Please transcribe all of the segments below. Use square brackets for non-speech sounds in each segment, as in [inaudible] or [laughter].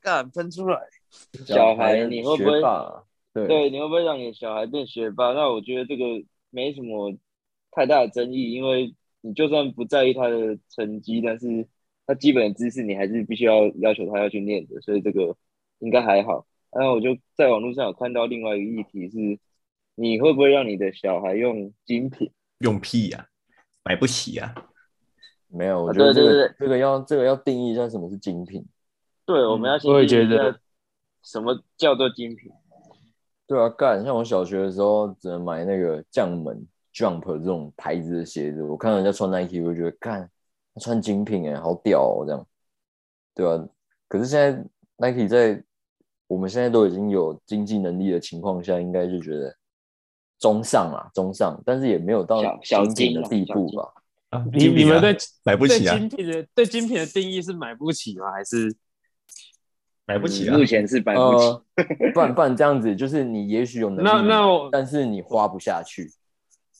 干喷出来。小孩你会不会？对对，你会不会让你的小孩变学霸？那我觉得这个没什么太大的争议，因为你就算不在意他的成绩，但是他基本的知识你还是必须要要求他要去念的，所以这个应该还好。然后我就在网络上有看到另外一个议题是，你会不会让你的小孩用精品？用屁呀、买不起呀、没有，我啊觉得这个对对对这个要这个要定义一下什么是精品。对，我们要先我也觉得什么叫做精品。对啊，干，像我小学的时候只能买那个将门 Jump 这种牌子的鞋子，我看人家穿 Nike，我就觉得干，他穿精品哎、好屌哦，这样，对啊。可是现在 Nike 在我们现在都已经有经济能力的情况下，应该就觉得中上啊，中上，但是也没有到精品的地步吧。啊！你你们对对买不起啊，精品的对精品的定义是买不起吗？还是买不起啊目！前是买不起。呃，不然不然这样子，就是你也许有能力那，那我但是你花不下去。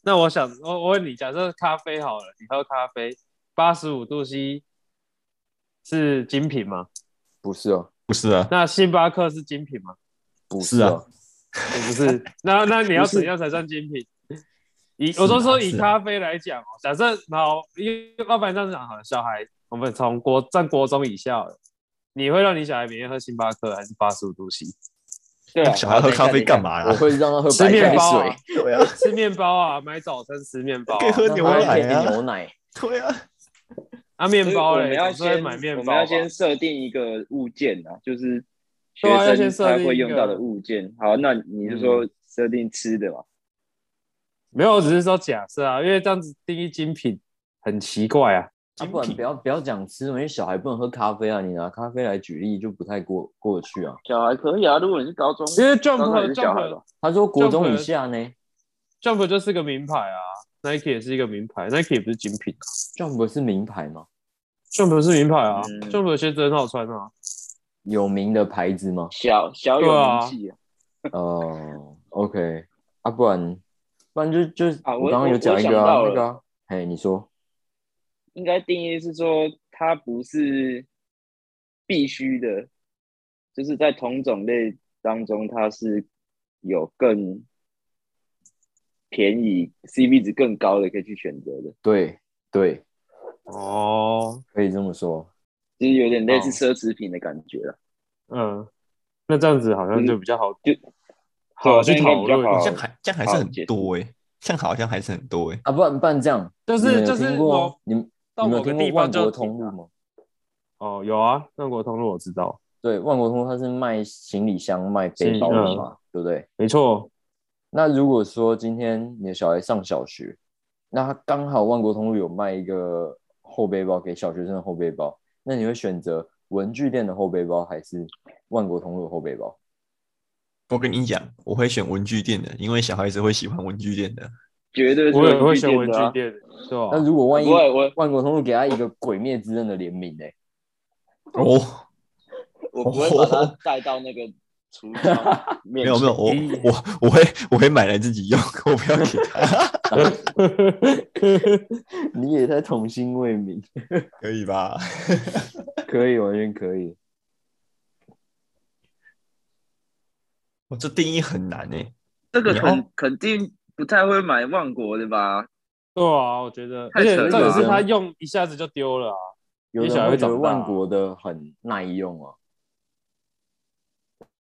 那我想我我问你，假设咖啡好了，你喝咖啡八十五度 C 是精品吗？不是哦，不是啊，那星巴克是精品吗？不是啊哦，不是，那那你要怎样才算精品？以我都说以咖啡来讲哦，假设好，一要不然这样讲好了，小孩我们从国在国中以下了，你会让你小孩每天喝星巴克还是八十五度 C？对啊，小孩喝咖啡干？嘛我？会让他喝吃白开面包啊水，[laughs] 对啊，吃面包啊，买早餐吃面包、啊，可以喝牛奶啊，牛奶。对啊，啊面包嘞，我们要先买面包我们要先设定一个物件啊，就是学对啊要先生他会用到的物件。好，那你是说设定吃的嘛？没有，我只是说假设啊，因为这样子定义精品很奇怪啊。啊，不然不要不要讲吃嘛，因为小孩不能喝咖啡啊，你拿咖啡来举例就不太过过去啊。小孩可以啊，如果你是高中，因为 Jump 是小孩 Jump 吧？他说国中以下呢 Jump 就是个名牌啊，Nike 也是一个名牌，Nike 也不是精品啊，Jump 是名牌吗？，Jump 是名牌啊、嗯 j u m p 的鞋子很好穿啊。有名的牌子吗？小小有名气啊。哦，OK，啊，不然不然就就啊我我刚刚有讲一个那个啊，嘿，你说应该定义是说它不是必须的，就是在同种类当中，它是有更便宜、CP 值更高的可以去选择的，对对，哦，可以这么说。就是有点类似哦奢侈品的感觉了。嗯，那这样子好像就比较好，就好去讨论。这样还这样还是很多哎，这样好像还是很多哎。啊，不然不然这样，就是就是你们到你有听过某个地方万国通路吗？哦，有啊，万国通路我知道，对，万国通路它是卖行李箱、卖背包的嗯嘛，对不对？没错。那如果说今天你的小孩上小学，那他刚好万国通路有卖一个后背包给小学生的后背包，那你会选择文具店的后背包还是万国通路的后背包？我跟你讲，我会选文具店的，因为小孩子会喜欢文具店的。绝对是我也会文具选文店的啊具店，对吧、那如果万一不会我万国通路给他一个《鬼灭之刃》的联名呢？哦，我不会把它带到那个橱窗面没有没有，我咦我我会我会买来自己用，[laughs] 我不要给他，[laughs] 你也在童心未泯，可以吧？[laughs] 可以，完全可以。我这定义很难哎。这个肯肯定不太会买万国的吧？对啊，我觉得，而且扯了重点是他用一下子就丢了啊。有你小孩人会觉得万国的很耐用啊，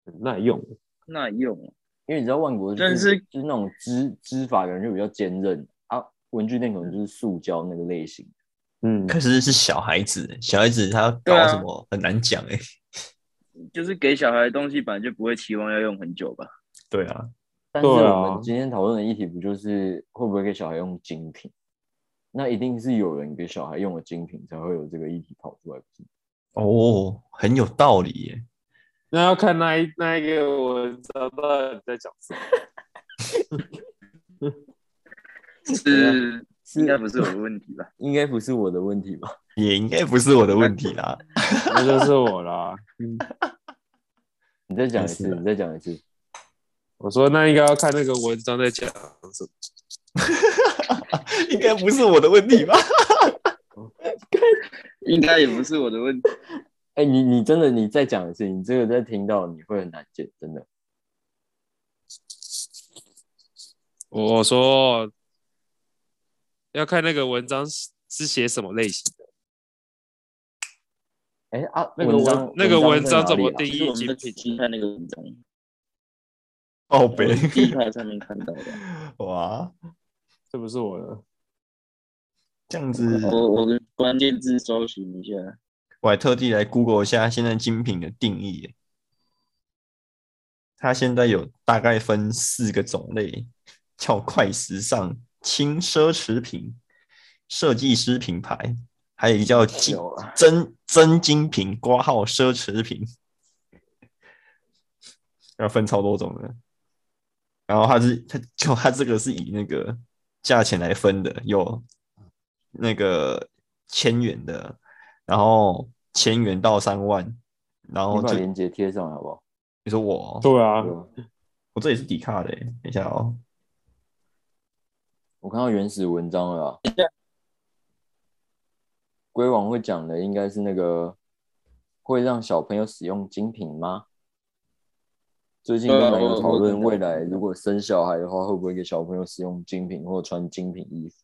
很耐用，耐用因为你知道万国就但是就是那种织织法感觉就比较坚韧啊，文具店可能就是塑胶那个类型。嗯，可是是小孩子，小孩子他搞什么很难讲哎。就是给小孩的东西，本来就不会期望要用很久吧？对啊，但是我们今天讨论的议题不就是会不会给小孩用精品？那一定是有人给小孩用了精品，才会有这个议题跑出来，不是？哦，很有道理耶。那要看那一那一个文章到底在讲什么。[laughs] 是 [laughs] 应该不是我的问题吧？应该不是我的问题吧？也应该不是我的问题啦。[laughs] 那就是我啦。嗯，你再讲一次，你再讲一次。我说那应该要看那个文章在讲什么。[laughs] 应该不是我的问题吧？[laughs] 应该也不是我的问题。[laughs] 哎、你你真的你再讲一次，你这个再听到你会很难解，真的。我说要看那个文章是是写什么类型的，哎、啊，那个文章那个文章怎么定义我们在精品？去看那个文章，哦我北是 D 卡上面看到的。[laughs] 哇，这不是我的，这样子，我我跟关键字搜寻一下，我还特地来 Google 一下现在精品的定义耶。它现在有大概分四个种类，叫快时尚、轻奢侈品、设计师品牌，还有一个叫真真精品挂号奢侈品，要分超多种的。然后它是它就它这个是以那个价钱来分的，有那个千元的，然后千元到三万，然后你把链接贴上来好不好？你说我哦，对啊我这也是底卡的耶，等一下哦，我看到原始文章了啊。龟王会讲的应该是那个会让小朋友使用精品吗？最近对啊刚才有我我讨论，未来如果生小孩的话，会不会给小朋友使用精品或穿精品衣服？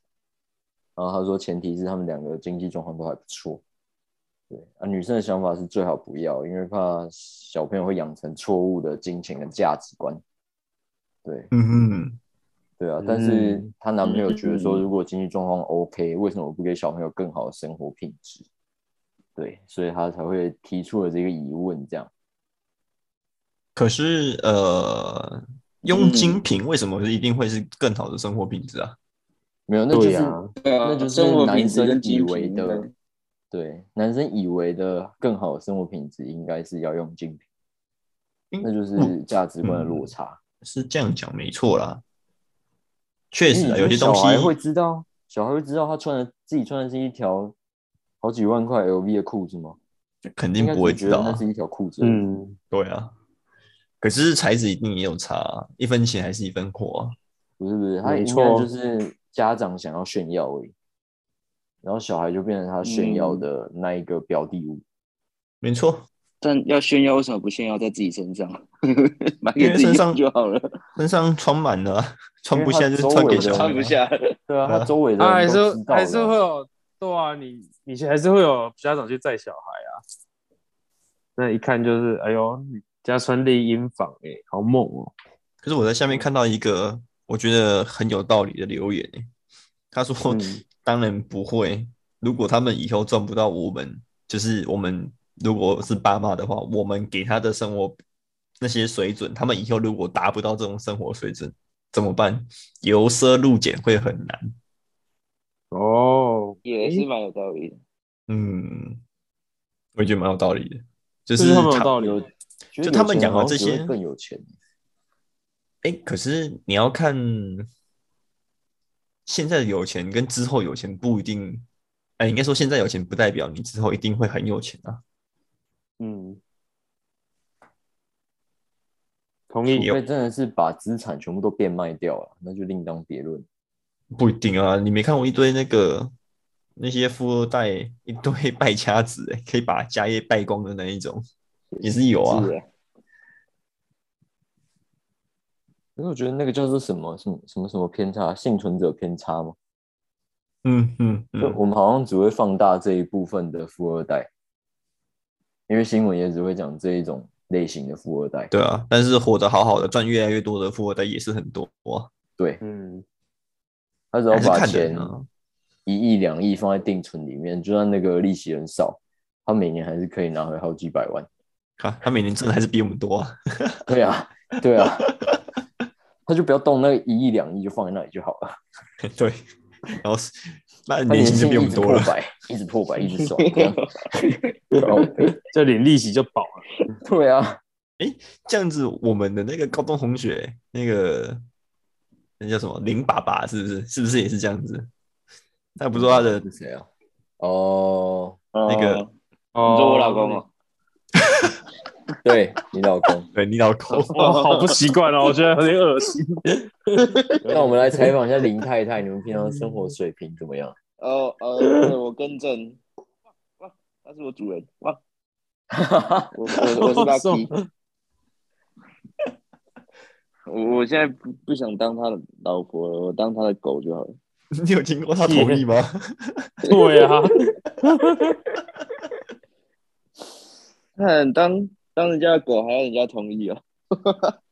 然后他说，前提是他们两个经济状况都还不错。对啊，女生的想法是最好不要，因为怕小朋友会养成错误的金钱跟价值观。对，嗯哼，对啊，但是嗯她男朋友觉得说，嗯如果经济状况 OK，为什么不给小朋友更好的生活品质？对，所以她才会提出了这个疑问。这样，可是呃，用精品为什么一定会是更好的生活品质啊？没有，那就是、对啊对啊那就是男生以为的，对，男生以为的更好的生活品质应该是要用精品，嗯那就是价值观的落嗯差。是这样讲没错啦，确实啊，有些东西小孩会知道，小孩会知道他穿的自己穿的是一条好几万块 LV 的裤子吗？肯定不会知道那是，一条裤子。嗯，对啊。可是材质一定也有差啊，一分钱还是一分货啊。不是不是，他应该没错就是家长想要炫耀而已，然后小孩就变成他炫耀嗯的那一个标的物。没错，[laughs] 但要炫耀，为什么不炫耀在自己身上？[laughs] 买因给自己身上就好了，身上穿满了啊，穿不下就是穿给小孩啊。穿不下。对啊，他周围的他还是还是的会有，对啊，你你还是会有家长去载小孩啊，那一看就是，哎呦，你家穿丽婴房，哎，好猛哦，可是我在下面看到一个我觉得很有道理的留言、欸，他说：“嗯当然不会，如果他们以后赚不到我们，就是我们如果是爸妈的话，我们给他的生活那些水准，他们以后如果达不到这种生活水准，怎么办？由奢入俭会很难。哦，也是蛮有道理的。嗯，我也觉得蛮有道理的，就就是是他们有道理，有，觉得就他们讲的这些更有钱。哎、可是你要看现在的有钱跟之后有钱不一定，哎、应该说现在有钱不代表你之后一定会很有钱啊。嗯，同意因为真的是把资产全部都变卖掉了，那就另当别论。不一定啊，你没看过一堆那个那些富二代一堆 [laughs] 败家子、欸，可以把家业败光的那一种，也是有啊。是啊可是我觉得那个叫做什么什么什么什么偏差，幸存者偏差吗。嗯嗯就嗯，我们好像只会放大这一部分的富二代，因为新闻也只会讲这一种类型的富二代。对啊，但是活得好好的，赚越来越多的富二代也是很多啊，对，嗯，他只要把钱。一亿两亿放在定存里面，就算那个利息很少，他每年还是可以拿回好几百万。看他每年挣的还是比我们多啊。[laughs] 对啊，对啊，他就不要动那一亿两亿，就放在那里就好了。[laughs] 对，然后是那他年薪就比我们多了。直破百，一直破百，一直 [laughs] 爽。这样靠北就领利息就饱了，对啊，这样子，我们的那个高中同学，那个那叫什么林爸爸，是不是？是不是也是这样子？他不说他的是谁啊？哦，那个哦你说我老公哦，[laughs] 对你老公。对你老公，哇，好不习惯哦，我觉得有点恶心。[laughs] 那我们来采访一下林太太，你们平常生活水平怎么样？哦呃，我更正，哇哇，他是我主人哇，我我我是为什 Lucky，么我我现在不不想当他的老婆了，我当他的狗就好了。[laughs] 你有听过他同意吗？对啊，看当当人家的狗还要人家同意哦。[laughs]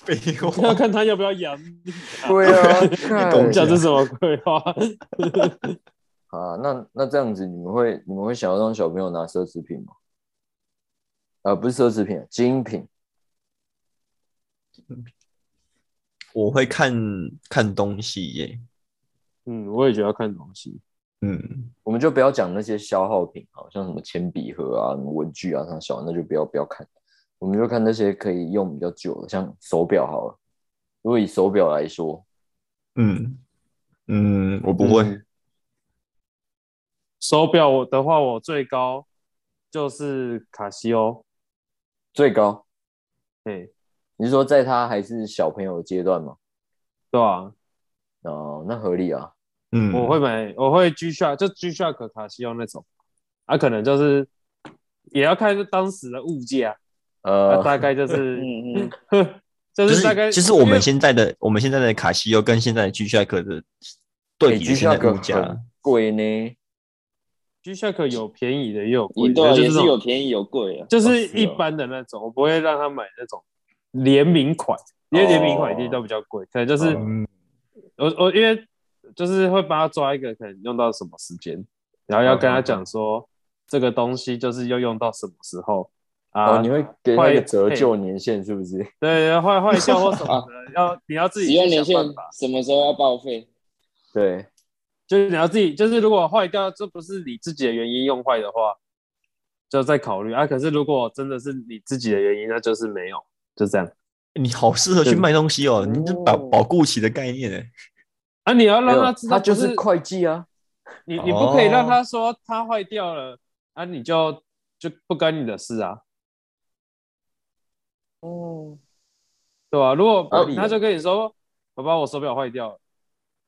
废要，看他要不要养你啊。对啊，懂看讲这什么鬼话？[laughs] 啊，那那这样子，你们会你们会想要让小朋友拿奢侈品吗？啊，不是奢侈品，精品。我会看看东西耶。嗯，我也觉得要看东西。嗯，我们就不要讲那些消耗品，好像什么铅笔盒啊、什么文具啊，像小那就不要不要看。我们就看那些可以用比较久的，像手表好了。如果以手表来说，嗯嗯，我不会。嗯手表我的话，我最高就是卡西欧。最高，对，你是说在他还是小朋友的阶段吗？对啊，哦，那合理啊。嗯，我会买，我会 G Shock，就 G Shock 卡西欧那种。啊，可能就是也要看当时的物价，啊，呃，大概就是，[laughs] 嗯嗯，[laughs] 就就是大概，是就是我们现在的我们现在的卡西欧跟现在的 G Shock 的对比居现在下个物价，贵呢。G Shock 有便宜的，也有贵的，你对啊，也就是有便宜有贵啊。就是一般的那种，我不会让他买那种联名款，因为联名款一定都比较贵，可能就是嗯我我因为就是会帮他抓一个可能用到什么时间，然后要跟他讲说这个东西就是要用到什么时候啊，哦，你会给他一个折旧年限，是不是？[laughs] 对坏坏掉或什么的，[laughs] 要你要自己使用年限什么时候要报废？[laughs] 对，就是你要自己，就是如果坏掉，这不是你自己的原因用坏的话，就再考虑啊。可是如果真的是你自己的原因，那就是没有，就这样。你好适合去卖东西哦，你这保哦保固期的概念哎，啊，你要让他知道，他就是会计啊。你你不可以让哦他说他坏掉了啊，你就就不干你的事啊，哦，对吧、如果他就跟你说，爸爸我手表坏掉了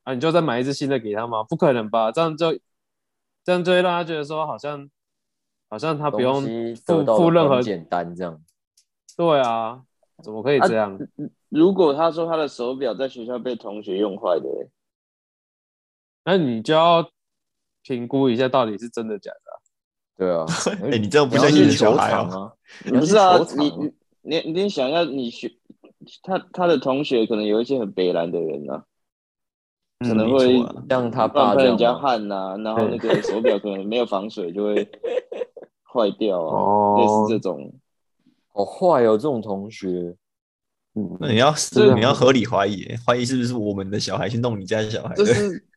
啊，你就再买一只新的给他吗？不可能吧？这样就这样就会让他觉得说好像好像他不用付任何简单，这样。对啊，怎么可以这样？如果他说他的手表在学校被同学用坏的欸，那你就要评估一下到底是真的假的啊、对啊，[laughs] 哎，你这样不要相信你的小孩啊？你要去不是啊球，场你你你你想要你学他他的同学可能有一些很北蓝的人啊，可能没会错啊像他乱爸这样喷人家吗汗呐、然后那个手表可能没有防水就会 [laughs] 坏掉啊，哦类似这种。好坏哦，这种同学。嗯，那你要这你要合理怀疑，怀疑是不是我们的小孩去弄你家的小孩的？这是 [laughs]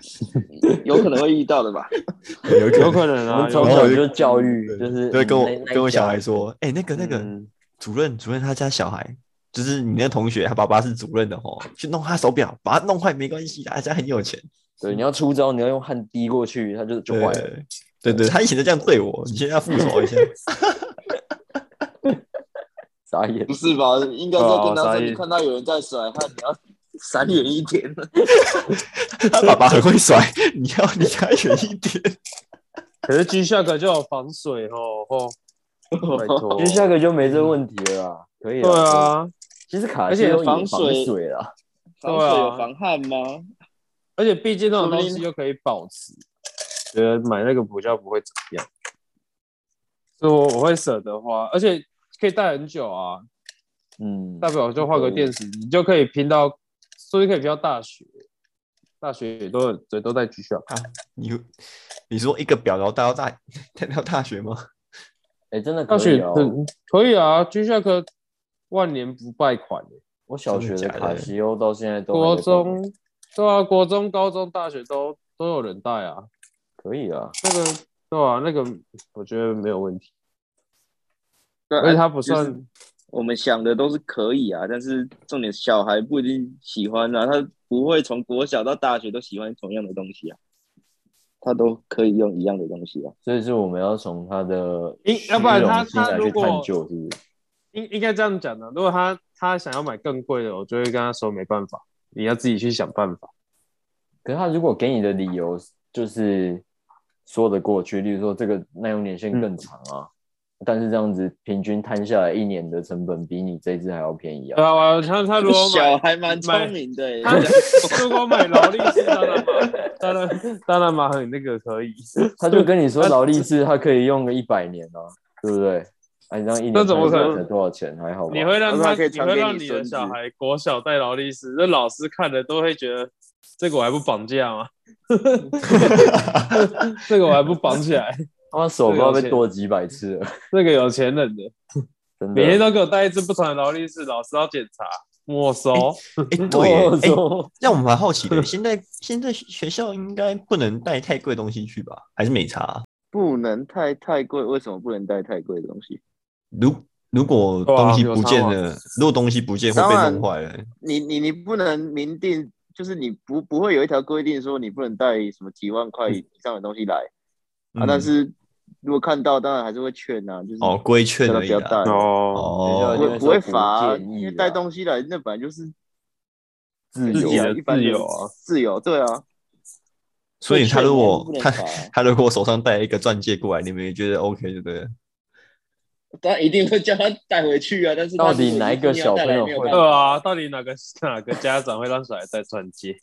[laughs] 有可能会遇到的吧？有有可能。能啊，从小就教育，就是对，跟我跟我小孩说，哎，那个那个嗯主任主任他家小孩，就是你那同学，他爸爸是主任的哦，去弄他手表，把他弄坏没关系的，他家很有钱。对，你要出招，你要用汗滴过去，他就就坏了。对对对，他以前就这样对我，你现在要复仇一下。[laughs] [laughs] 傻眼不。是吧？应该是要跟他说，哦傻眼你看到有人在甩汗，你要闪远一点。[laughs] 他爸爸很会甩，[laughs] 你要离他远一点。[laughs] 可是 G Shock 就有防水哦，哦，拜托其实下个就没这个问题了啦，可以啦。对啊，其实卡而且防防水水啦。防水有防汗吗？而且毕竟那种东西又可以保持，觉得买那个比较不会怎么样，所以我我会舍得花，而且可以戴很久啊，嗯，大不了就换个电池，你就可以拼到，说不定可以拼到大学，大学也都有也都在 G Shock，你你说一个表然后带到大带到大 [laughs] 学吗？哎，真的大学可以可以啊，G Shock 万年不败款耶我小学的卡西欧到现在都还国中对啊，国中、高中、大学都都有人带啊，可以啊，那个对啊，那个我觉得没有问题，对而且它不就是算。我们想的都是可以啊，但是重点小孩不一定喜欢啊，他不会从国小到大学都喜欢同样的东西啊，他都可以用一样的东西啊。所以是我们要从他的应要不然他他如果探究，是不是？应应该这样讲的，如果他他想要买更贵的，我就会跟他说没办法，你要自己去想办法。可是他如果给你的理由就是说得过去，例如说这个耐用年限更长啊，但是这样子平均摊下来一年的成本比你这一只还要便宜对啊。啊，我他他如果买小还蛮聪明的欸，他如果买劳力士，当然嘛，当然当然嘛，很那个可以。他就跟你说 [laughs] 劳力士，他可以用个一百年啊，对不对？哎，你这样一年那怎么可能才多少钱？还好吧？你会让他，你会让你的小孩国小带劳力士，那老师看了都会觉得这个我还不绑架吗？[laughs] [laughs] 这个我还不绑起来？他妈手不知道被剁几百次了，这个有钱人的，真的。每天都给我带一只不同的劳力士，老师要检查 [laughs] 没收。哎，对耶，哎，哦让我蛮好奇的，现在现在学校应该不能带太贵的东西去吧？还是没查啊？不能太太贵，为什么不能带太贵的东西？如如果东西不见了，如果东西不见会被弄坏了。你你你不能明定，就是你不不会有一条规定说你不能带什么几万块以上的东西来啊，嗯但是如果看到，当然还是会劝啊，就是哦，规劝叫他而已啦。不要带，哦，不会不会罚因为啦带东西来那本来就是自由自己的一般自由啊，自由对啊，所以他如果他 [laughs] 他如果手上带一个钻戒过来，你们也觉得 OK 就对了。他一定会叫他带回去啊，但是到底哪一个小朋友会对啊，到底哪个哪个家长会让小孩带钻戒？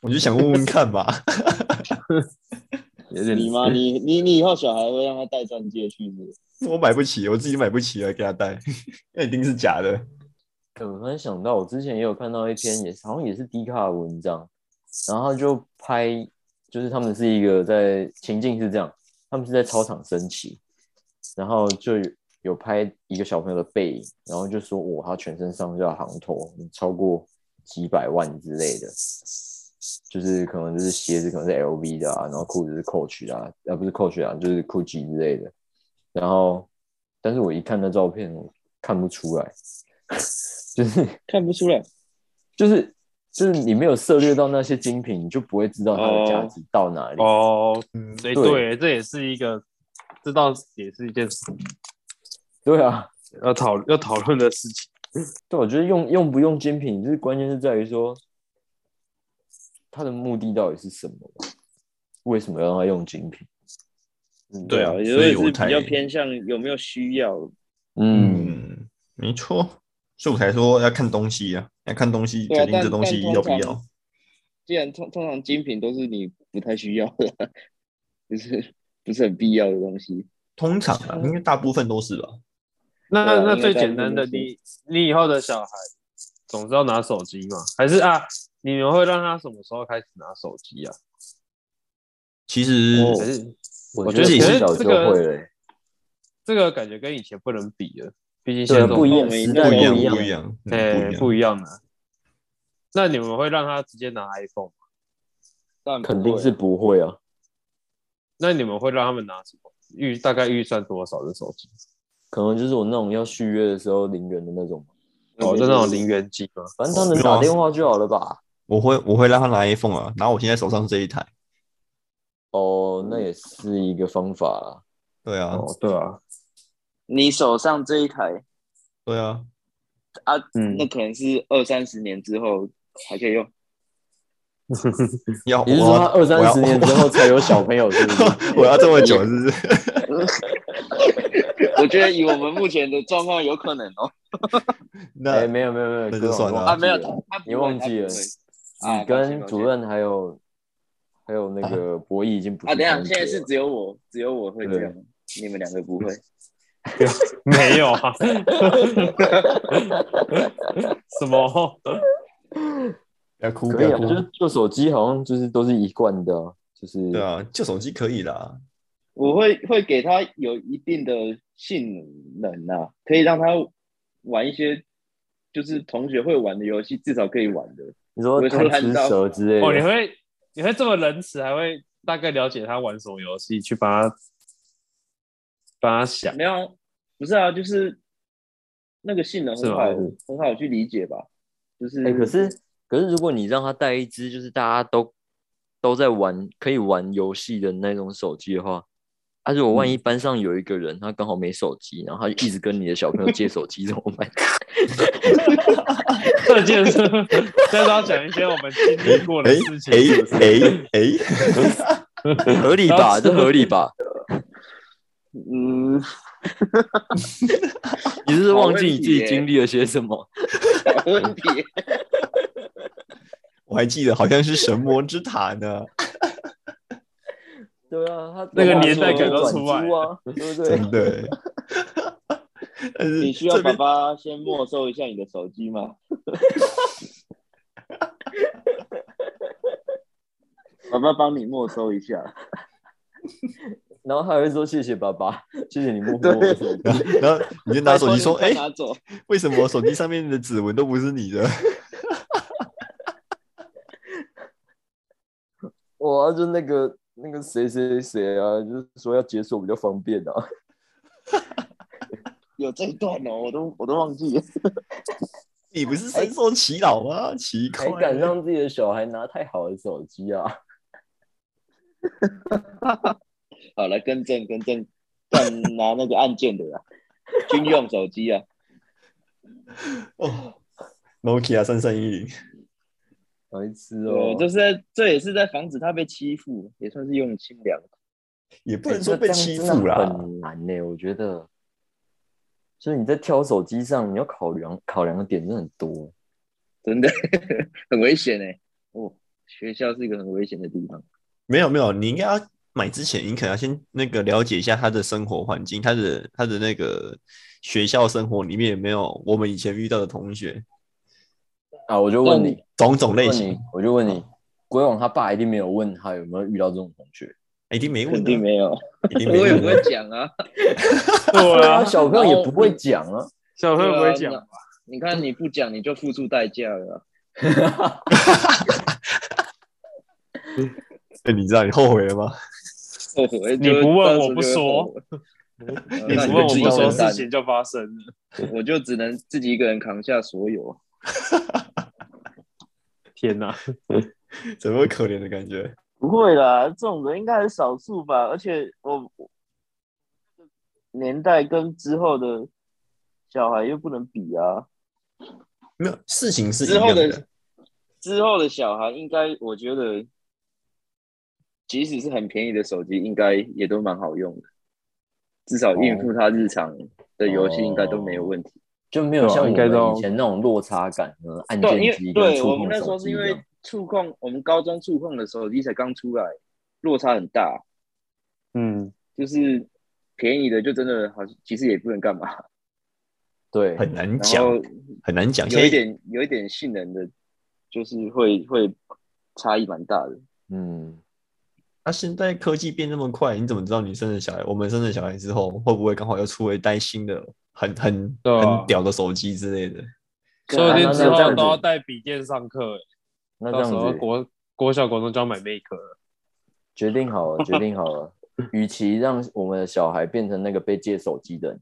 我就想问问看嘛。[laughs] 有点你吗？你你你以后小孩会让他带钻戒去是是？我买不起，我自己买不起，还给他戴，[laughs] 那一定是假的。欸我突然想到，我之前也有看到一篇，也是好像也是低卡的文章，然后就拍，就是他们是一个在情境是这样，他们是在操场升旗，然后就有有拍一个小朋友的背影，然后就说哇，他全身上下行头超过几百万之类的，就是可能就是鞋子可能是 LV 的啊，然后裤子是 Coach 啊，呃不是 Coach 啊，就是 Gucci 之类的，然后但是我一看那照片，我看不出来。[laughs] 就是看不出来，就是就是你没有涉猎到那些精品，你就不会知道它的价值到哪里。哦，嗯，对对对，这也是一个，这倒也是一件事对啊，要讨要讨论的事情。对，我觉得用用不用精品，就是关键是在于说它的目的到底是什么？为什么要让他用精品？嗯对啊有所以我是比较偏向有没有需要，嗯，嗯，没错，所以我才说要看东西啊，要看东西啊决定这东西要不要。既然通通常精品都是你不太需要的，就是不是很必要的东西。通常啊，因为大部分都是吧。那那最简单的，你你以后的小孩总是要拿手机嘛？还是啊，你们会让他什么时候开始拿手机啊？其实我我觉得从小觉得这就个会了欸。这个感觉跟以前不能比了，毕竟现在不一样，不一样，不。一样，嗯哎不一样。不一样的。那你们会让他直接拿 iPhone 吗？但肯定是不会啊。那你们会让他们拿什么？预大概预算多少的手机？可能就是我那种要续约的时候零元的那种，哦，就那种零元机吗？反正他能打电话就好了吧？我会我会让他拿 iPhone 啊，拿我现在手上这一台。哦，那也是一个方法啊。对啊，哦，对啊，你手上这一台对啊，啊，嗯那可能是二三十年之后还可以用。要 [laughs] 你是说他二三十年之我后才有小朋友，是不是？[laughs] 我要这么久，是不是？[laughs] 我觉得以我们目前的状况，有可能哦。那哎，没有没有没有，那就算了啊，没有你忘记了啊你跟主任还有还有那个博弈已经不啊，等下，现在是只有我，只有我会这样，你们两个不会。[laughs] 没有啊，[laughs] 什么？[laughs] 要哭不可以啊，要哭就。是旧手机好像就是都是一贯的啊，就是对啊，旧手机可以啦。我会会给他有一定的性能啊，可以让他玩一些就是同学会玩的游戏，至少可以玩的。你说贪吃蛇之类哦，你，会你会这么仁慈，还会大概了解他玩什么游戏，去帮他帮他想。没有啊，不是啊，就是那个性能很好，很好去理解吧。就是，哎，可是可是如果你让他带一只就是大家都都在玩可以玩游戏的那种手机的话，啊，如果万一嗯班上有一个人他刚好没手机，然后他就一直跟你的小朋友借手机怎么办？这件事，再都要讲一些我们经历过的哎事情，是不是？哎哎哎，[laughs] 合理吧？[laughs] 这合理吧？嗯，[laughs] 你是不是忘记你自己经历了些什么？好问题。我还记得好像是神魔之塔呢，对啊，他那个年代感都出来租啊，对不 [laughs] 对真？的。[laughs] 你需要爸爸先没收一下你的手机吗？[laughs] 爸爸帮你没收一下。然后他还会说谢谢爸爸，谢谢你摸摸我的手机。然后你就拿手机说：“哎、拿走。为什么手机上面的指纹都不是你的哇，就那个那个谁谁谁啊，就是说要解锁比较方便啊。[laughs] 有这一段哦，我都我都忘记了。[laughs] ”你不是深受其扰吗？奇怪还，敢让自己的小孩拿太好的手机啊？[laughs] 好，来更正更正，敢拿那个按键的啦，军用手机啊。哦，Nokia 三三一零，白痴对，哦，就是在这也是在防止他被欺负，也算是用心良苦。也不哎能说被欺负啦。很难呢、我觉得。所以你在挑手机上，你要考量考量的点真的很多。真的 [laughs] 很危险哎。哦，学校是一个很危险的地方。没有没有，你应该要买之前，你可能要先那个了解一下他的生活环境，他的他的那个学校生活里面有没有我们以前遇到的同学，啊，我就问你，种种类型，我就问你，鬼王他爸一定没有问他有没有遇到这种同学。一定没问啊，肯定没有，一定没问啊。我也不会讲 [laughs] 啊。对啊，小朋友也不会讲啊。小朋友不会讲你看你不讲，你就付出代价了啊。[laughs] 哎你知道你后悔了吗？后悔你不问我不说，你你不问我不说，事情就发生了。我就只能自己一个人扛下所有。[laughs] 天哪，[laughs] 怎么可怜的感觉？不会啦，这种人应该很少数吧？而且我我年代跟之后的小孩又不能比啊。没有，事情是之后的的。之后的小孩，应该我觉得，即使是很便宜的手机，应该也都蛮好用的，至少应付他日常的游戏应该都没有问题。就没有像以前那种落差感，嗯，按键机为跟触控对我们那时候是因为触控，我们高中触控的手机才刚出来，落差很大，嗯，就是便宜的就真的好像其实也不能干嘛，[laughs] 对，很难讲，很难讲。有一点有一点性能的，就是会会差异蛮大的。嗯，那、现在科技变那么快，你怎么知道你生了小孩？我们生了小孩之后，会不会刚好又出了一代新的很很、啊很屌的手机之类的？说不定之后都要带笔电上课，欸那这样子候国国小、国中就要买 Make 了。决定好了，[laughs] 决定好了。与其让我们的小孩变成那个被借手机的人，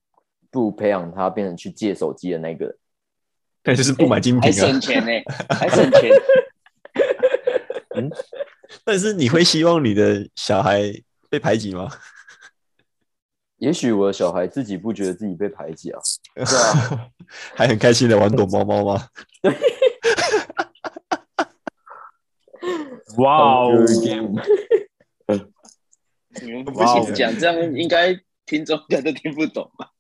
不如培养他变成去借手机的那个人。那就是不买精还品啊。省钱呢、[laughs] 还省钱。嗯但是你会希望你的小孩被排挤吗？也许我的小孩自己不觉得自己被排挤啊，[laughs] 对啊，[laughs] 还很开心的玩躲猫猫吗？[laughs] 哇哦不行讲，这样应该听众应该都听不懂吧？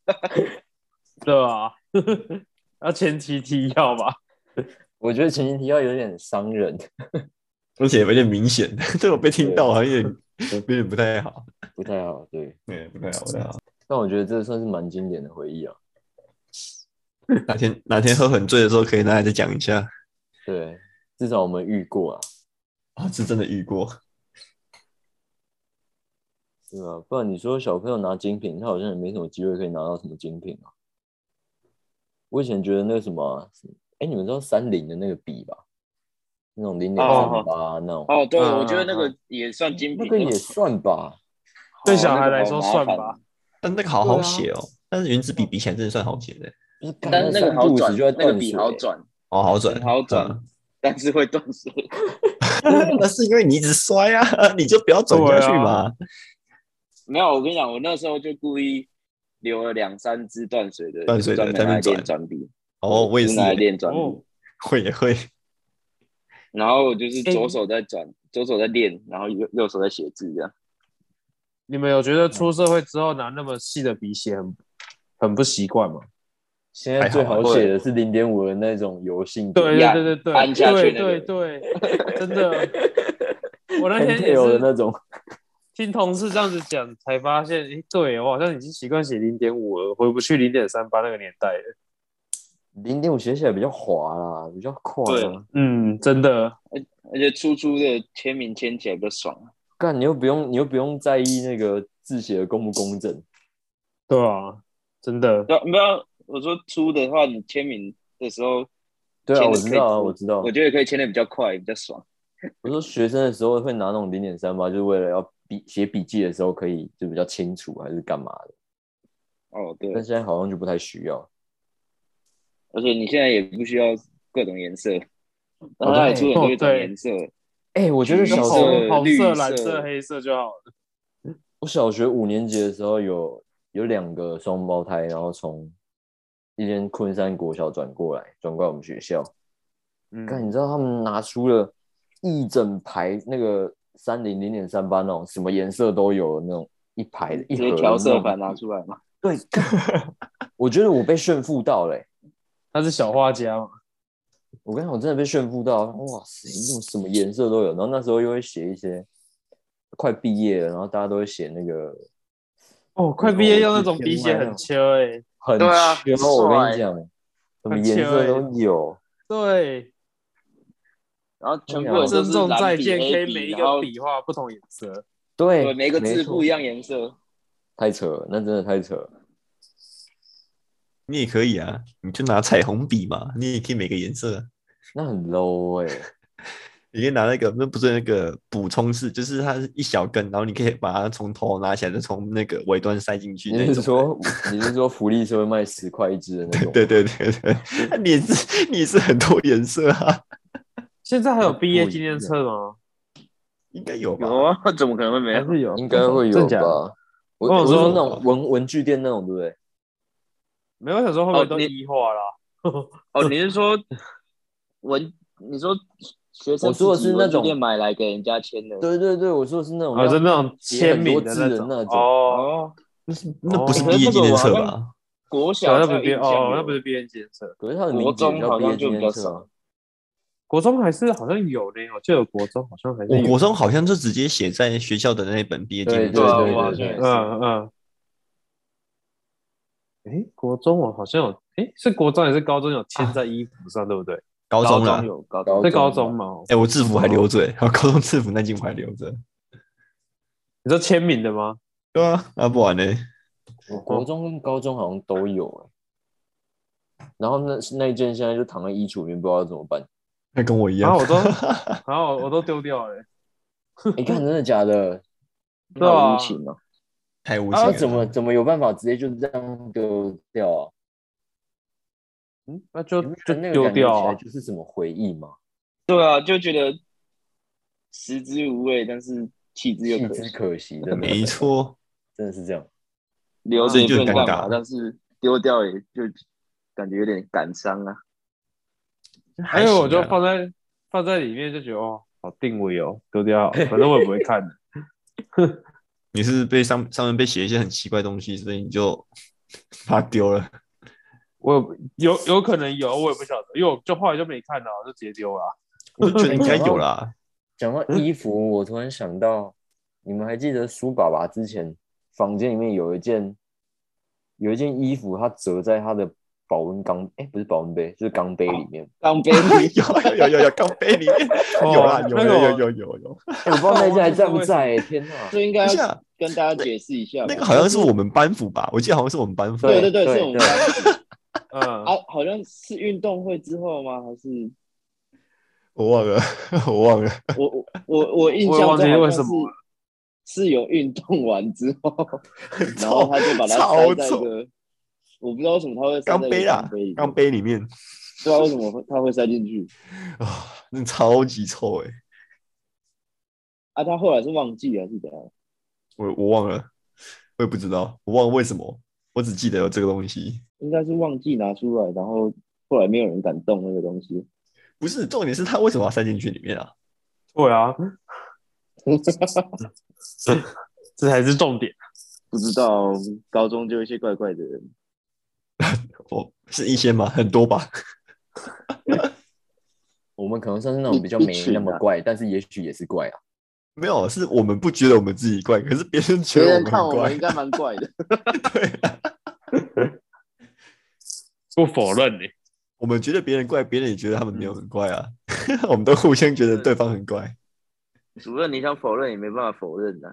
对啊，要前提提要吧？我觉得前提提要有点伤人，而且有点明显，这我被听到好像有点有点不太好。[laughs] 不太好。对，[laughs] 对，不太好，不太好。[laughs] 但我觉得这算是蛮经典的回忆啊。哪天哪天喝很醉的时候，可以拿来再讲一下。对，至少我们遇过啊，啊，是真的遇过。对啊？不然你说小朋友拿精品，他好像也没什么机会可以拿到什么精品啊。我以前觉得那个什么啊，哎，你们知道三菱的那个笔吧？那种零点三八那种，哦，对，嗯我觉得那个也算精品，那个也算吧。[laughs] 对小孩来说算吧。但那个好好写哦，但是原子笔比起来真的算好写的，但是那个好转，就在那个笔好转，哦，好转，好转嗯 [laughs] 但是会断水。[laughs] 那是因为你一直摔啊，你就不要转下去嘛。没有，我跟你讲，我那时候就故意留了两三支断水的，断水的在那边转练转笔。哦，我也就是拿来练转笔。哦会也会。然后我就是左手在转，左手在练，然后右右手在写字，这样。你们有觉得出社会之后拿那么细的笔写很很不习惯吗。现在最好写的是零点五的那种油性笔，对对对对对，按下去对对对，真的。[laughs] 我那天也 Pentel 的是那种，[laughs] 听同事这样子讲，才发现，诶，对我好像已经习惯写零点五了，回不去零点三八那个年代了。零点五写起来比较滑啦，比较快对啊。嗯，真的，而而且粗粗的签名签起来比较爽。干，你又不用，你又不用在意那个字写的公不公正。对啊，真的，不要不要，我说粗的话，你签名的时候，对啊，我知道啊，我知道我。觉得可以签的比较快，比较爽。[laughs] 我说学生的时候会拿那种零点三八，就是为了要笔写笔记的时候可以就比较清楚，还是干嘛的？哦，对，但现在好像就不太需要。而且你现在也不需要各种颜色，然后哦它还出了各种颜色。哎、我觉得小时候色绿红色、蓝色、黑色就好了。我小学五年级的时候有有两个双胞胎，然后从一间昆山国小转过来，转过来我们学校。嗯，看，你知道他们拿出了一整排那个三零零点三八那种什么颜色都有的那种一排的一调色那种盘拿出来嘛？对，[laughs] 我觉得我被炫富到嘞、他是小画家嘛？我跟你讲，我真的被炫富到，哇塞，那种什么颜色都有。然后那时候又会写一些，快毕业了，然后大家都会写那个哦，快毕业用那种笔写很缺哎。很对啊秋，我跟你讲，什么颜色都有。对，然后全部对啊人都珍重是再见，可以每一个笔画不同颜色。对，每个字不一样颜色。太扯了，那真的太扯了。你也可以啊，你就拿彩虹笔嘛，你也可以每个颜色啊。那很 low 哎、[laughs] 你可以拿那个，那不是那个补充式，就是它是一小根，然后你可以把它从头拿起来，再从那个尾端塞进去你是。说你是说福利是会卖十块一支的那种？对对对对，那你是你是很多颜色啊，[laughs] 现在还有毕业纪念册吗？应该有吧？有啊，怎么可能会没有？还是有？应该会有真假的？吧？我我说那种文文具店那种，对不对？没有，想说会不会都哦你一化啦？[laughs] [laughs] 哦，你是说文？你说学生我说的是那种店买来给人家签的？对对对，我说的是那种哦，要是那种签名的种字的那种。哦。哦，那是那不是哦毕业纪念册吧？国小那不是哦，那不是毕业纪念册。可是他的名国字也中好像就比较少。国中还是好像有呢，我记得国中好像还是有。我国中好像就直接写在学校的那一本毕业纪念对对啊册。我好像也是嗯嗯。哎，国中我好像有，哎，是国中还是高中有签在衣服上，对不对？高中啦，有高高中在高中嘛？哎，我制服还留着，欸，高中制服那件我还留着。你说签名的吗？对啊，那不然呢？我国中跟高中好像都有哎、然后那那一件现在就躺在衣橱里面，不知道怎么办。那跟我一样然后。我都，[laughs] 然后我都丢掉了。你看真的假的？对啊好无情太无情了。怎么怎么有办法直接就这样丢掉啊？嗯，那就就那个感觉丢掉啊。就是什么回忆吗？对啊，就觉得食之无味，但是弃之又弃之可惜。的没，错，[laughs] 真的是这样。留着也不能干这就尴尬，嘛但是丢掉也就感觉有点感伤啊。还有我就放在放在里面，就觉得哦，好定位哦，丢掉，[laughs] 反正我也不会看的。[laughs] 你是被上上面被写一些很奇怪的东西，所以你就 [laughs] 把它丢了。我有有有可能有，我也不晓得，因为我就后来就没看到，就直接丢了啊。[laughs] 我就觉得应该有啦。[laughs] 讲到衣服，我突然想到，你们还记得苏爸爸之前房间里面有一件有一件衣服，它折在他的保温缸，哎、不是保温杯，就是钢杯里面。钢杯里有有有有钢杯里面有啦，有有有有有有。哎、我不知道那件还在不在、欸，天哪！这应该跟大家解释一下吧。那个好像是我们班服吧？我记得好像是我们班服。对对对，是我们对班 [laughs] 嗯，啊，好像是运动会之后吗？还是我忘了，我忘了。[laughs] 我 [laughs] 我我我印象中好像是是有运动完之后，然后他就把它超塞在一个，我不知道为什么他会塞在一个钢杯啦钢杯里，杯里面对啊，为什么会他会塞进去？啊，那超级臭哎！啊，他后来是忘记了还是怎样？我我忘了，我也不知道，我忘了为什么，我只记得有这个东西。应该是忘记拿出来，然后后来没有人敢动那个东西。不是重点是他为什么要塞进去里面啊？对啊，[laughs] 这才是重点。不知道高中就有一些怪怪的人，[laughs] 我是一些吗？很多吧。[laughs] 我们可能算是那种比较没那么怪，但是也许也是怪啊。没有，是我们不觉得我们自己怪，可是别人觉得别人们很怪看我们应。该蛮怪的。[laughs] 对啊，不否认呢、我们觉得别人怪，别人也觉得他们没有很怪啊。[laughs] 我们都互相觉得对方很怪。主任，你想否认也没办法否认的、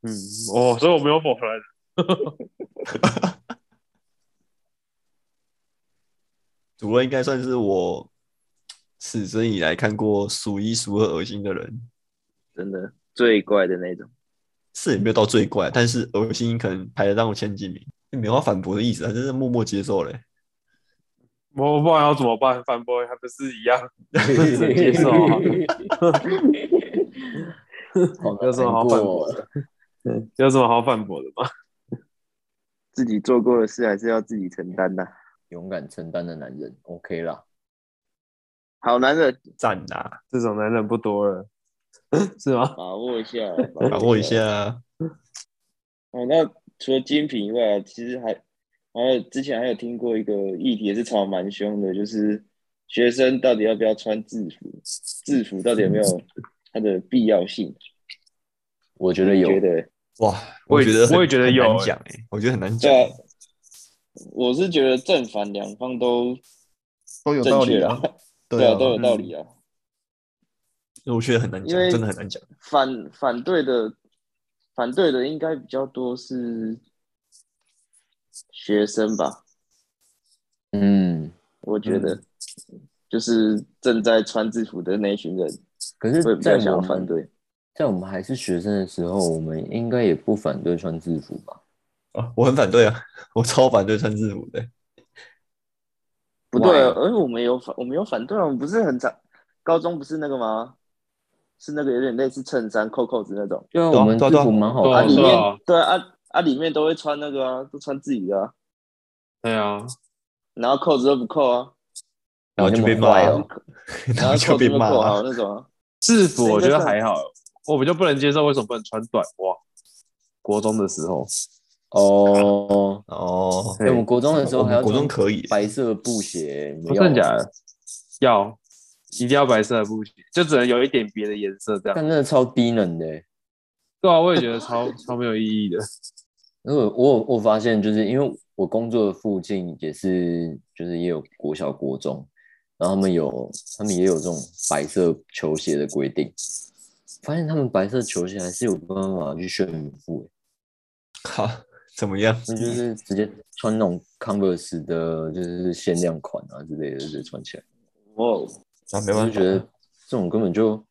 嗯，哦，所以我没有否认。[laughs] 主任应该算是我此生以来看过数一数二恶心的人，真的最怪的那种。是也没有到最怪，但是恶心可能排得到前几名。没有要反驳的意思啊，真是默默接受嘞。我不然要怎么办？反驳还不是一样，[laughs] 只能接受啊。[laughs] 好 [laughs] 有什么好反驳过的？有什么好反驳的吗？自己做过的事还是要自己承担的。勇敢承担的男人，OK 啦。好男人，赞呐、这种男人不多了，[laughs] 是吗？把握一下，把握一。下啊。哦，那除了精品以外啊，其实还还有之前还有听过一个议题，也是吵蛮凶的，就是学生到底要不要穿制服？制服到底有没有它的必要性？[laughs] 我觉得有，觉得？哇，我也觉得我也觉得有很难欸讲哎、我觉得很难讲。对啊，我是觉得正反两方都都有道理啊，[laughs] 对啊，都有道理啊。我觉得很难讲，真的很难讲。反反对的反对的应该比较多是学生吧，嗯，我觉得就是正在穿制服的那一群人可是会，比在较想要反对。在我们还是学生的时候，我们应该也不反对穿制服吧？啊，我很反对啊，我超反对穿制服的。不对啊，而且我们有反，我们有反对啊，我们不是很长，高中不是那个吗？是那个有点类似衬衫扣扣子那种，对啊，对啊我们制对啊啊服蛮好对啊里面看的对啊啊啊里面都会穿那个啊，都穿自己的啊，对啊，然后扣子都不扣啊，然后就被骂了然 [laughs] 然后后就被骂了。那种啊。制服我觉得还好，我比较不能接受为什么不能穿短袜。国中的时候，哦，[laughs] 哦，哎我们国中的时候还要国中可以白色布鞋？真的假的？要，一定要白色的布鞋，就只能有一点别的颜色这样。但真的超低能的欸。对啊，我也觉得超 [laughs] 超没有意义的。因为我我我发现，就是因为我工作的附近也是，就是也有国小、国中，然后他们有他们也有这种白色球鞋的规定，发现他们白色球鞋还是有办法去炫富欸，[laughs] 好，怎么样？那就是直接穿那种 Converse 的，就是限量款啊之类的，就穿起来。哦，啊，没办法，觉得这种根本就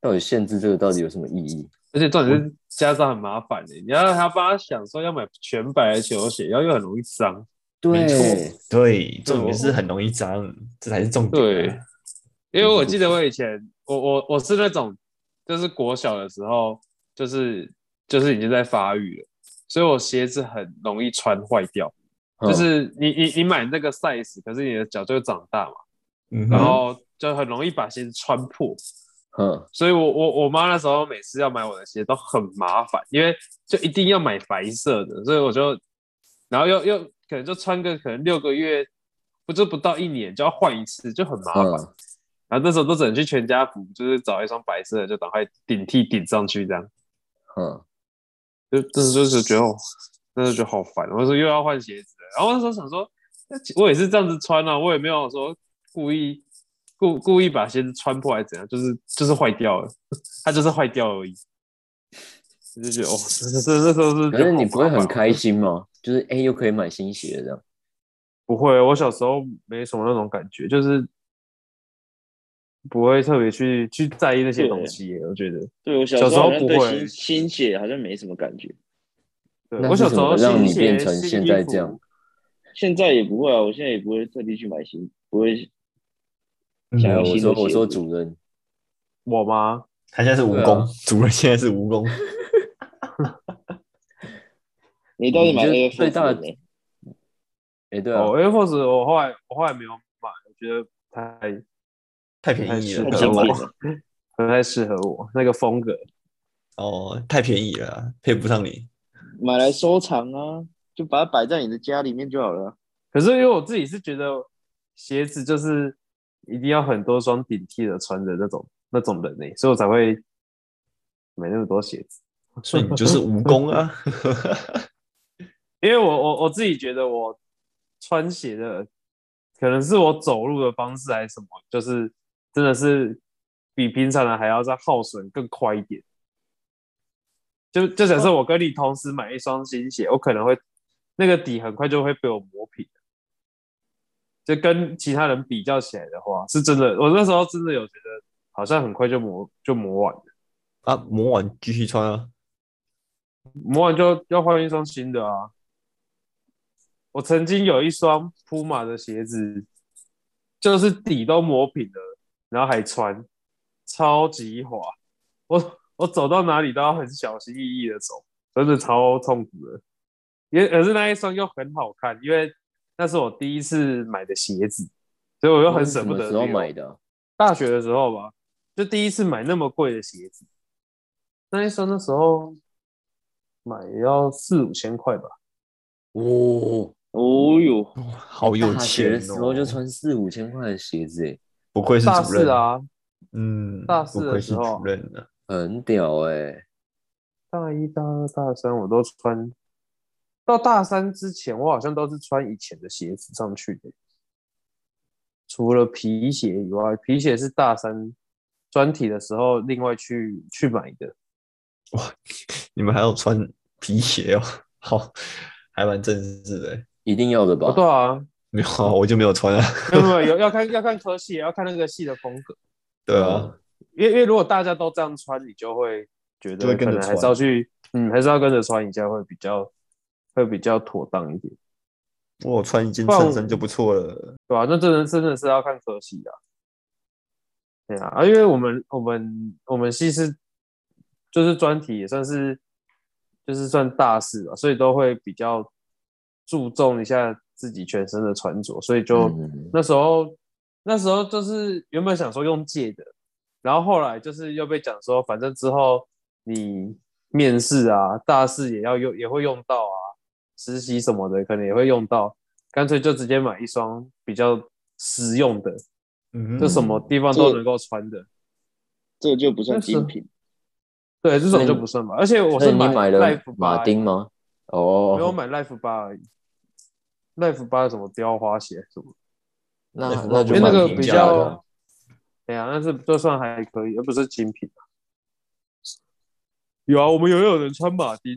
到底限制这个到底有什么意义？而且重点是家长很麻烦的，你要让他帮他想说要买全白的球鞋，然后又很容易脏。没错对，对，重我点是很容易脏，这才是重点对啊。，因为我记得我以前，我我我是那种，就是国小的时候，就是就是已经在发育了，所以我鞋子很容易穿坏掉。嗯就是你你你买那个 size，可是你的脚就会长大嘛，嗯然，后就很容易把鞋子穿破。嗯，所以我我我妈那时候每次要买我的鞋都很麻烦，因为就一定要买白色的，所以我就，然后又又可能就穿个可能六个月，不就不到一年就要换一次，就很麻烦。嗯然后那时候都只能去全家福，就是找一双白色的，就赶快顶替顶上去，这样嗯，就真的就是觉得，那时候觉得好烦。我说又要换鞋子，然后那时候想说，那我也是这样子穿啊，我也没有说故意故故意把鞋子穿破还是怎样，就是就是坏掉了，[laughs] 它就是坏掉而已。我就觉得哦，[laughs] 这这这时候是，可是你不会很开？心吗？就是哎、又可以买新鞋这样。不会，我小时候没什么那种感觉，就是不会特别去去在意那些东西。我觉得，对我小小时候不会新新鞋好像没什么感觉，对我小时候让你变成现在这样现在也不会啊，我现在也不会特地去买新，不会嗯想要我新的鞋说我说主任，我吗？他现在是蜈蚣，[laughs] 主任现在是蜈蚣。[laughs] 你到底买你 Air 就最 Force 大的了没？哎、对啊，哦，Air Force 我后来我后来没有买，我觉得太太便宜了，太了。不太适合我那个风格。哦，太便宜了啊，配不上你。买来收藏啊，就把它摆在你的家里面就好了。可是因为我自己是觉得鞋子就是一定要很多双顶替的穿着那种那种人呢、所以我才会买那么多鞋子。所以你就是蜈蚣啊。[laughs] 因为我我我自己觉得我穿鞋的可能是我走路的方式还是什么，就是真的是比平常人还要再耗损更快一点。就就假设我跟你同时买一双新鞋，我可能会那个底很快就会被我磨平。就跟其他人比较起来的话，是真的，我那时候真的有觉得好像很快就磨就磨完了，啊，磨完继续穿啊。磨完就要换一双新的啊。我曾经有一双铺马的鞋子，就是底都磨平了，然后还穿，超级滑。我我走到哪里都要很小心翼翼的走，真的超痛苦的。也可是那一双又很好看，因为那是我第一次买的鞋子，所以我又很舍不得。什么时候买？的啊？大学的时候吧，就第一次买那么贵的鞋子。那一双那时候买要四五千块吧。哦，哦哟，好有大学钱的时候就哦！穿四五千块的鞋子，哎，不愧是大主任四，啊，嗯，大四不愧是的时候主任呢。很屌哎。大一、大二、大三我都穿。到大三之前，我好像都是穿以前的鞋子上去的。除了皮鞋以外，皮鞋是大三专题的时候另外去去买的。哇你们还要穿皮鞋哦，好，还蛮正式的欸。一定要的吧？哦，对啊，[laughs] 没有啊，我就没有穿啊。没有没有有要看要看科系，也要看那个系的风格。[laughs] 对啊，因为因为如果大家都这样穿，你就会觉得可能还是要去，嗯，还是要跟着穿一下，会比较会比较妥当一点，我穿一件衬衫就不错了。对吧、那真的真的是要看科系啊。对啊，啊，因为我们我们我们系是就是专题也算是就是算大事吧，所以都会比较注重一下自己全身的穿着，所以就、嗯那时候那时候就是原本想说用借的，然后后来就是又被讲说，反正之后你面试啊、大事也要用，也会用到啊，实习什么的可能也会用到，干脆就直接买一双比较实用的，嗯就什么地方都能够穿的。这个就不算精品。对，这种就不算吧。而且我所是以你买了 Life 马丁吗？哦，没有买 Life 八而已。Life 八什么雕花鞋什么？那那就那个比较的。，对啊，但是就算还可以，而不是精品啊。有啊，我们有有人穿马丁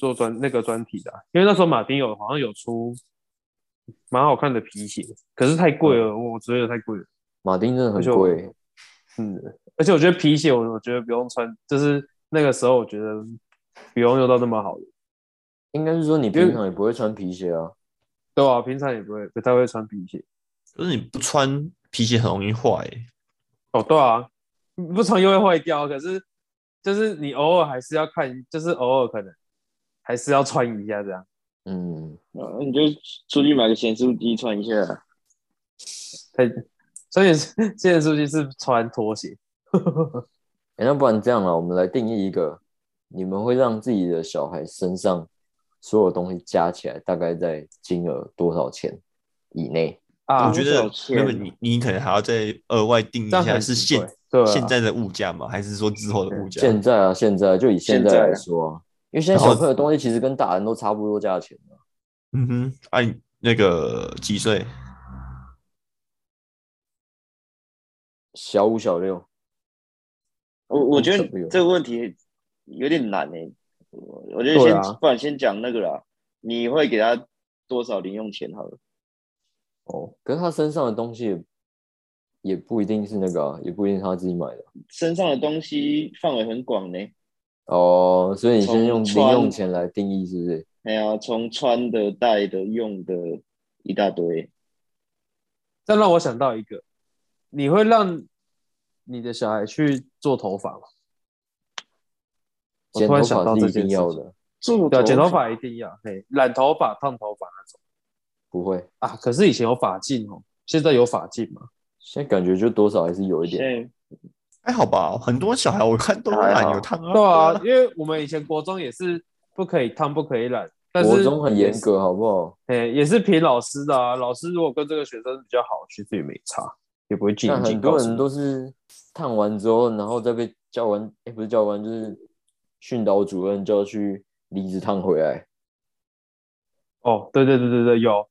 做专那个专题的啊、因为那时候马丁有好像有出蛮好看的皮鞋，可是太贵了，我觉得太贵了。马丁真的很贵，嗯，而且我觉得皮鞋我我觉得不用穿，就是那个时候我觉得不用用到那么好的，应该是说你平常也不会穿皮鞋啊。对啊，平常也不会不太会穿皮鞋。可是你不穿皮鞋很容易坏欸。哦，对啊，不穿又会坏掉，可是就是你偶尔还是要看，就是偶尔可能还是要穿一下这样。嗯，那，你就出去买个咸酥鸡穿一下。太，所以现在出去是穿拖鞋，[laughs] 哎，那不然这样了，我们来定义一个，你们会让自己的小孩身上所有东西加起来大概在金额多少钱以内？啊，我觉得多少，钱没有你，你可能还要再额外定一这样下是现现在的物价吗？还是说之后的物价？现在啊，现在就以现在来说啊，因为现在小朋友的东西其实跟大人都差不多价钱啊嗯哼，按、那个几岁？小五、小六，我我觉得这个问题有点难诶、我我觉得先、啊不然先讲那个啦，你会给他多少零用钱好了？哦，可是他身上的东西也也不一定是那个啊，也不一定是他自己买的身上的东西范围很广呢、哦，所以你先用零用钱来定义，是不是？哎呀，从穿的、戴的、用的一大堆。这让我想到一个，你会让你的小孩去做头发吗？我剪头突然想到发是一这件事情定要的，做对啊，剪头发一定要，嘿，染头发、烫头发那种不会。啊。可是以前有发镜哦，现在有发镜吗？现在感觉就多少还是有一现点。在还好吧，很多小孩我看都染有烫啊。对啊，[laughs] 因为我们以前国中也是不可以烫、不可以染，但是国中很，严格，好不好？哎、也是凭老师的啊。老师如果跟这个学生比较好，其实也没差，也不会进但很多人都是烫完之后，然后再被教官，哎、不是教官，就是训导主任叫去离子烫回来。哦，对对对对对，有。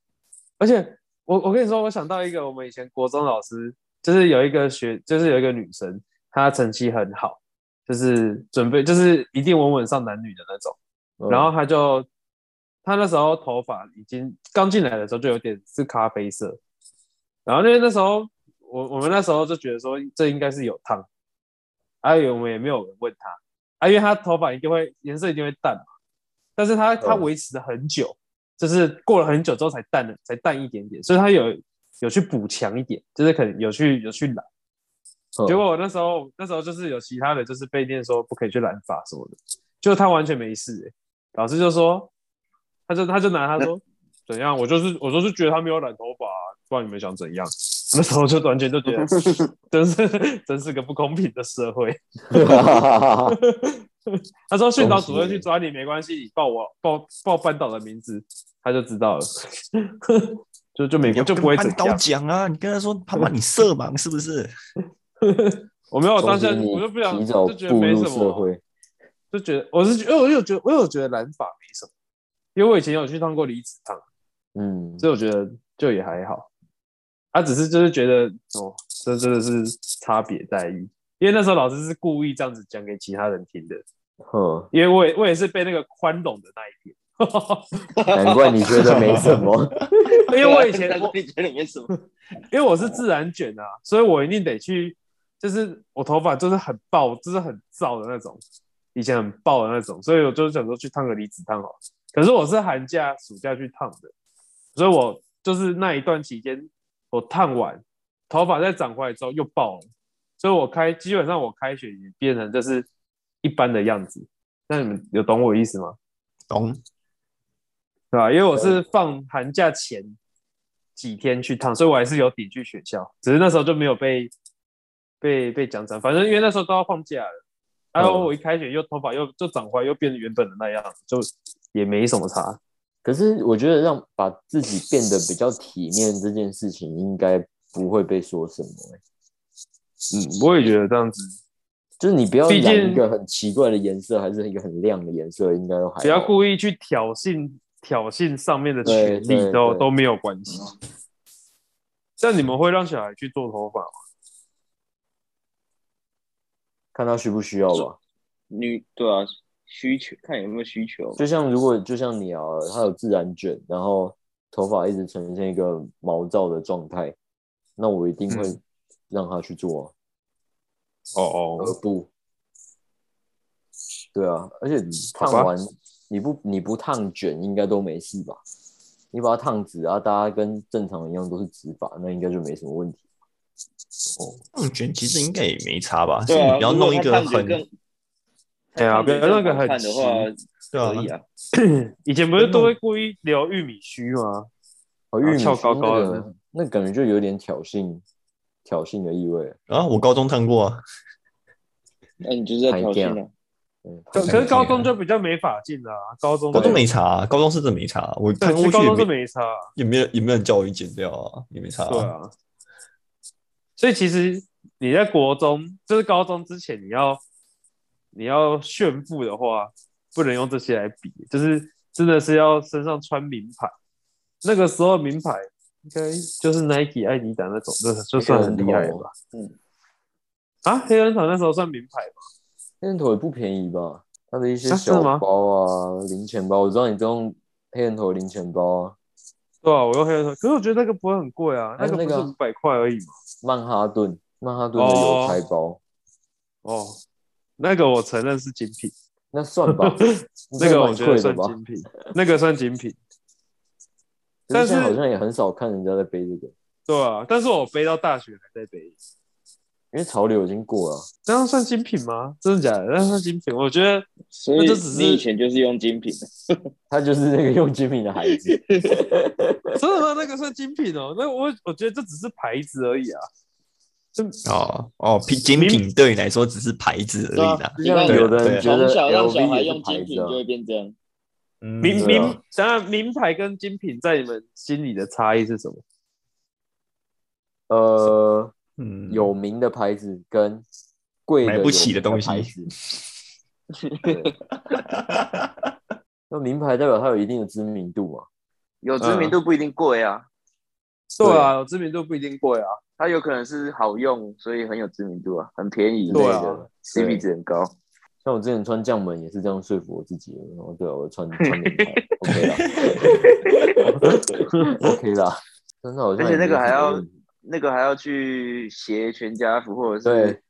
而且我我跟你说，我想到一个，我们以前国中老师，就是有一个学，就是有一个女生，她成绩很好，就是准备就是一定稳稳上男女的那种。嗯然后他就，他那时候头发已经刚进来的时候就有点是咖啡色，然后因为那时候我我们那时候就觉得说这应该是有烫，啊，我们也没有人问他，啊，因为他头发一定会颜色一定会淡嘛，但是她她嗯维持了很久。就是过了很久之后才淡了，才淡一点点，所以他有有去补强一点，就是可能有去有去染。嗯结果我那时候那时候就是有其他的就是被念说不可以去染发什么的，就他完全没事、欸，老师就说，他就他就拿他说怎样，我就是我就是觉得他没有染头发、啊，不然你们想怎样？那时候就完全就觉得 [laughs] 真是真是个不公平的社会。[laughs] 他说训导主任去抓你没关系，你报我报报班导的名字，他就知道了，[laughs] 就就美国就不会怎班导。讲啊，你跟他说他把你色盲是不是？[laughs] 我没有当下我就不想，提早就觉得步入没什么，社会。就觉得我是觉得我有觉得我有觉得染发没什么，因为我以前有去烫过离子烫，嗯，所以我觉得就也还好。他、只是就是觉得哦，这真的是差别待遇，因为那时候老师是故意这样子讲给其他人听的，呵，因为我也我也是被那个宽容的那一边。[laughs] 难怪你觉得没什么。因为我以前但是我你觉得没什么，因为我是自然卷啊，所以我一定得去，就是我头发就是很爆，就是很燥的那种，以前很爆的那种，所以我就想说去烫个离子烫好了。可是我是寒假、暑假去烫的，所以我就是那一段期间，我烫完头发再长回来之后又爆了，所以我开基本上我开学也变成就是一般的样子。那你们有懂我意思吗？懂？对吧？因为我是放寒假前几天去烫，所以我还是有抵去学校，只是那时候就没有被被被讲成，反正因为那时候都要放假了，然后嗯我一开学又头发又就长回来，又变成原本的那样，就也没什么差。可是我觉得让把自己变得比较体面这件事情，应该不会被说什么、欸。嗯，我也觉得这样子，就是你不要染一个很奇怪的颜色，还是一个很亮的颜色，应该都还好不要故意去挑衅挑衅上面的对权利都都没有关系。像你们会让小孩去做头发吗？看他需不需要吧。女对啊，需求看有没有需求。就像如果就像你啊，他有自然卷，然后头发一直呈现一个毛躁的状态，那我一定会嗯让他去做、啊，哦而不，对啊，而且烫完你不你不烫卷应该都没事吧？你把它烫直啊，大家跟正常一样都是直发，那应该就没什么问题。烫卷其实应该也没差吧？是对啊，你不要弄一个很更，对啊不要弄一个很看的话，对啊可以啊。[coughs] 以前不是都会故意留玉米须吗？哦，然后翘玉米须高高的那感觉就有点挑衅挑衅的意味了。啊，我高中烫过啊，[laughs] 那你就是在挑衅啊。嗯，可可是高中就比较没法进了、啊，高中高中没差啊，高中是真的没差啊，我对，看其实高中是过去也没没差啊、也没有也没有人叫我去剪掉啊，也没差对啊。所以其实你在国中，就是高中之前，你要你要炫富的话，不能用这些来比，就是真的是要身上穿名牌。那个时候名牌应该就是 Nike、艾迪达那种，就就算很厉害了吧？嗯，啊，黑人头那时候算名牌吗？黑人头也不便宜吧？他的一些小吗包啊、零钱包，我知道你都用黑人头零钱包啊，对啊，我用黑人头，可是我觉得那个不会很贵啊，那个不是五百块而已嘛。曼哈顿曼哈顿的邮差包，哦，那个我承认是精品，那算吧，[laughs] 那个我觉得？算精品，那个算精品。但是好像也很少看人家在背这个，对啊，但是我背到大学还在背，因为潮流已经过了啊。这样算精品吗？真的假的？那算精品？我觉得所以那就只是你以前就是用精品的，[laughs] 他就是那个用精品的孩子，[laughs] 真的吗？那个算精品哦。那我我觉得这只是牌子而已啊。就哦哦，品精品对你来说只是牌子而已啦。有的人对觉得从小让小孩用精品牌子啊就会变这样。嗯名名，当然名牌跟精品在你们心里的差异是什么？呃，嗯。有名的牌子跟贵的买不起的东西。牌子。[laughs] 那名牌代表它有一定的知名度嘛？有知名度不一定贵啊，对啊，有知名度不一定贵啊。它有可能是好用，所以很有知名度啊，很便宜，对啊，CP 值很高。像我之前穿将门也是这样说服我自己的，然后对啊，我穿穿名牌，OK [laughs] 啦，OK 啦，真的好像而且那个还要那个还要去携全家福或者对是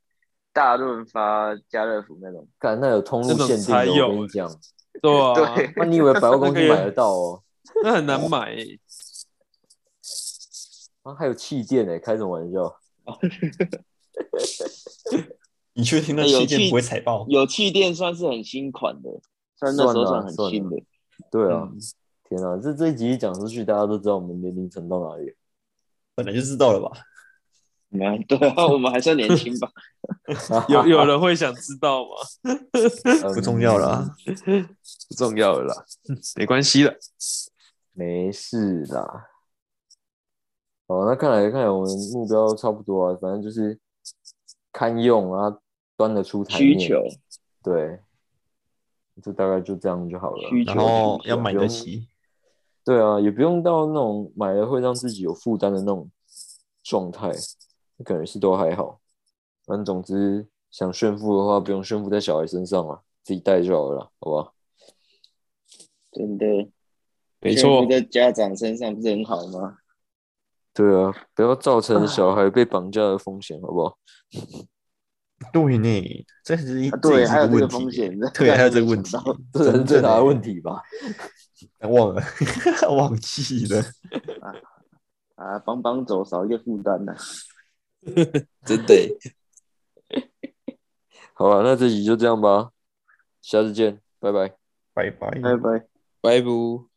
大润发、家乐福那种。干那有通路限定的，才有我跟你讲，[laughs] 对啊，对 [laughs] 那你以为百货公司买得到哦？那很难买欸。啊，还有气垫呢，开什么玩笑？[laughs] 你确定那有气气垫不会踩爆？有气垫算是很新款的，算那时候算很新的。对啊，嗯天啊，这这一集讲出去，大家都知道我们年龄层到哪里了。本来就知道了吧？我 [laughs] 们对啊，我们还算年轻吧。[laughs] 有有人会想知道吗？[laughs] 嗯不重要了啊，不重要了啦，没关系的。没事啦。哦，那看来看来我们目标差不多啊，反正就是堪用啊，端得出台面。需求，对，就大概就这样就好了。需求然后需求要买得起，对啊，也不用到那种买了会让自己有负担的那种状态，感觉是都还好。反正总之想炫富的话，不用炫富在小孩身上啊，自己带就好了，好不好？真的没错在家长身上不是很好吗？对啊，不要造成小孩被绑架的风险，好不好？[laughs] 对呢，这是一啊对，还有这个风险，对，还有这个 [laughs] 问题，这是最大的问题吧？[laughs] 忘了，[laughs] 忘记了。啊啊，帮帮走，少一个负担呐。[laughs] 真的欸。好了，那这集就这样吧，下次见，拜拜。拜拜。拜拜。拜不。